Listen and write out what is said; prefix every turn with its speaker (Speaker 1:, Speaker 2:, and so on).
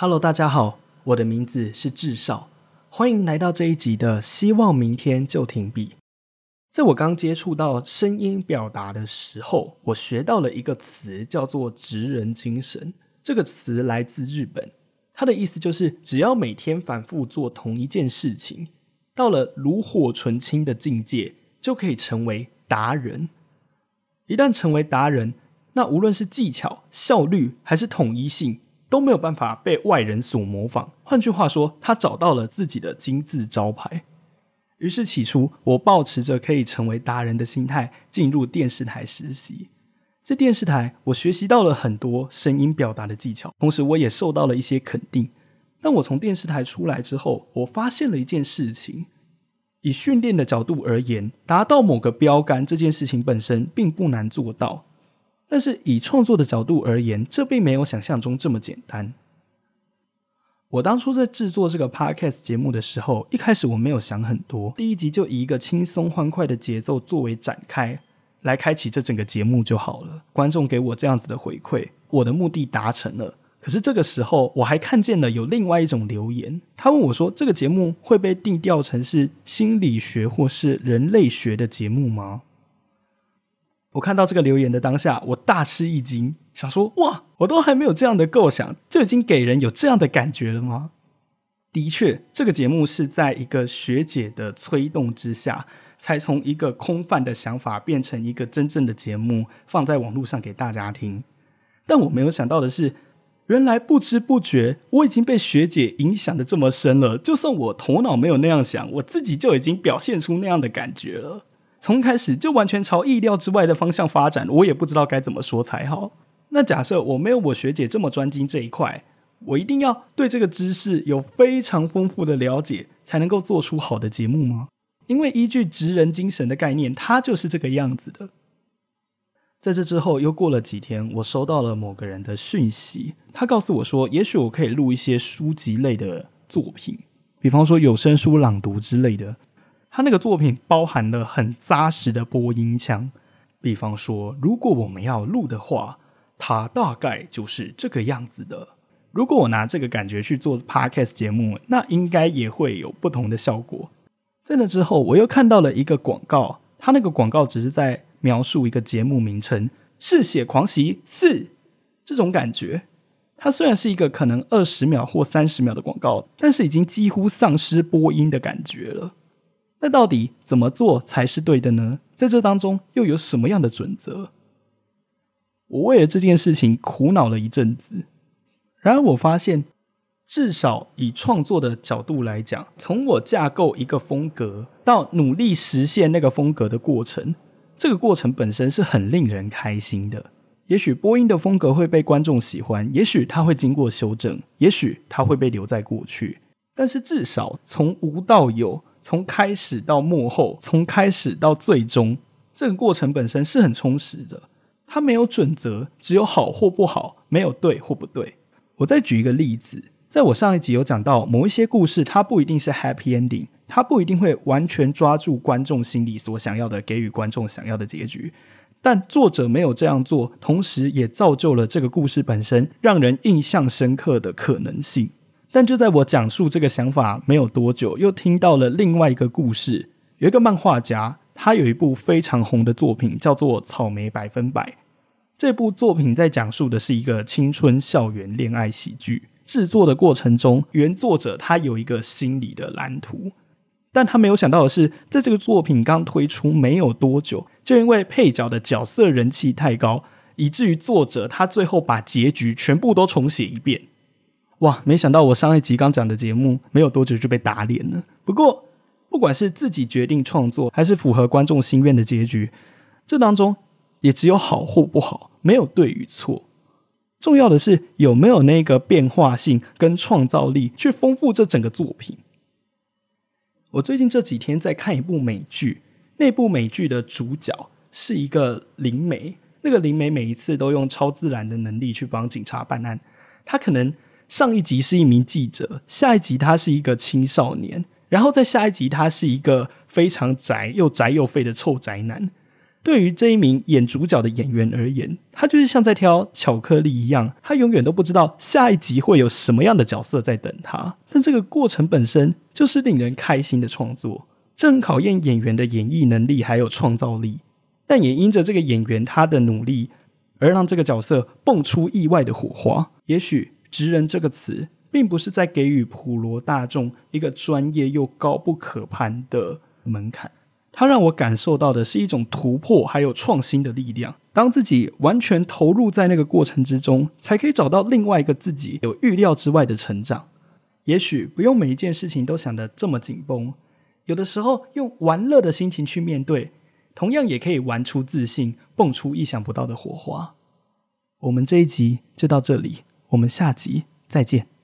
Speaker 1: Hello，大家好，我的名字是智少，欢迎来到这一集的《希望明天就停笔》。在我刚接触到声音表达的时候，我学到了一个词，叫做“职人精神”。这个词来自日本，它的意思就是，只要每天反复做同一件事情，到了炉火纯青的境界，就可以成为达人。一旦成为达人，那无论是技巧、效率还是统一性。都没有办法被外人所模仿。换句话说，他找到了自己的金字招牌。于是起初，我抱持着可以成为达人的心态进入电视台实习。在电视台，我学习到了很多声音表达的技巧，同时我也受到了一些肯定。当我从电视台出来之后，我发现了一件事情：以训练的角度而言，达到某个标杆这件事情本身并不难做到。但是以创作的角度而言，这并没有想象中这么简单。我当初在制作这个 podcast 节目的时候，一开始我没有想很多，第一集就以一个轻松欢快的节奏作为展开，来开启这整个节目就好了。观众给我这样子的回馈，我的目的达成了。可是这个时候，我还看见了有另外一种留言，他问我说：“这个节目会被定调成是心理学或是人类学的节目吗？”我看到这个留言的当下，我大吃一惊，想说：哇，我都还没有这样的构想，就已经给人有这样的感觉了吗？的确，这个节目是在一个学姐的催动之下，才从一个空泛的想法变成一个真正的节目，放在网络上给大家听。但我没有想到的是，原来不知不觉我已经被学姐影响的这么深了。就算我头脑没有那样想，我自己就已经表现出那样的感觉了。从开始就完全朝意料之外的方向发展，我也不知道该怎么说才好。那假设我没有我学姐这么专精这一块，我一定要对这个知识有非常丰富的了解，才能够做出好的节目吗？因为依据职人精神的概念，它就是这个样子的。在这之后又过了几天，我收到了某个人的讯息，他告诉我说，也许我可以录一些书籍类的作品，比方说有声书朗读之类的。他那个作品包含了很扎实的播音腔，比方说，如果我们要录的话，它大概就是这个样子的。如果我拿这个感觉去做 podcast 节目，那应该也会有不同的效果。在那之后，我又看到了一个广告，它那个广告只是在描述一个节目名称“嗜血狂袭四”这种感觉。它虽然是一个可能二十秒或三十秒的广告，但是已经几乎丧失播音的感觉了。那到底怎么做才是对的呢？在这当中又有什么样的准则？我为了这件事情苦恼了一阵子。然而我发现，至少以创作的角度来讲，从我架构一个风格到努力实现那个风格的过程，这个过程本身是很令人开心的。也许播音的风格会被观众喜欢，也许它会经过修正，也许它会被留在过去。但是至少从无到有。从开始到幕后，从开始到最终，这个过程本身是很充实的。它没有准则，只有好或不好，没有对或不对。我再举一个例子，在我上一集有讲到，某一些故事它不一定是 happy ending，它不一定会完全抓住观众心里所想要的，给予观众想要的结局。但作者没有这样做，同时也造就了这个故事本身让人印象深刻的可能性。但就在我讲述这个想法没有多久，又听到了另外一个故事。有一个漫画家，他有一部非常红的作品，叫做《草莓百分百》。这部作品在讲述的是一个青春校园恋爱喜剧。制作的过程中，原作者他有一个心理的蓝图，但他没有想到的是，在这个作品刚推出没有多久，就因为配角的角色人气太高，以至于作者他最后把结局全部都重写一遍。哇！没想到我上一集刚讲的节目没有多久就被打脸了。不过，不管是自己决定创作，还是符合观众心愿的结局，这当中也只有好或不好，没有对与错。重要的是有没有那个变化性跟创造力，去丰富这整个作品。我最近这几天在看一部美剧，那部美剧的主角是一个灵媒。那个灵媒每一次都用超自然的能力去帮警察办案。他可能上一集是一名记者，下一集他是一个青少年，然后在下一集他是一个非常宅又宅又废的臭宅男。对于这一名演主角的演员而言，他就是像在挑巧克力一样，他永远都不知道下一集会有什么样的角色在等他。但这个过程本身就是令人开心的创作，这很考验演员的演绎能力还有创造力。但也因着这个演员他的努力，而让这个角色蹦出意外的火花。也许“直人”这个词，并不是在给予普罗大众一个专业又高不可攀的门槛，它让我感受到的是一种突破还有创新的力量。当自己完全投入在那个过程之中，才可以找到另外一个自己，有预料之外的成长。也许不用每一件事情都想得这么紧绷，有的时候用玩乐的心情去面对。同样也可以玩出自信，蹦出意想不到的火花。我们这一集就到这里，我们下集再见。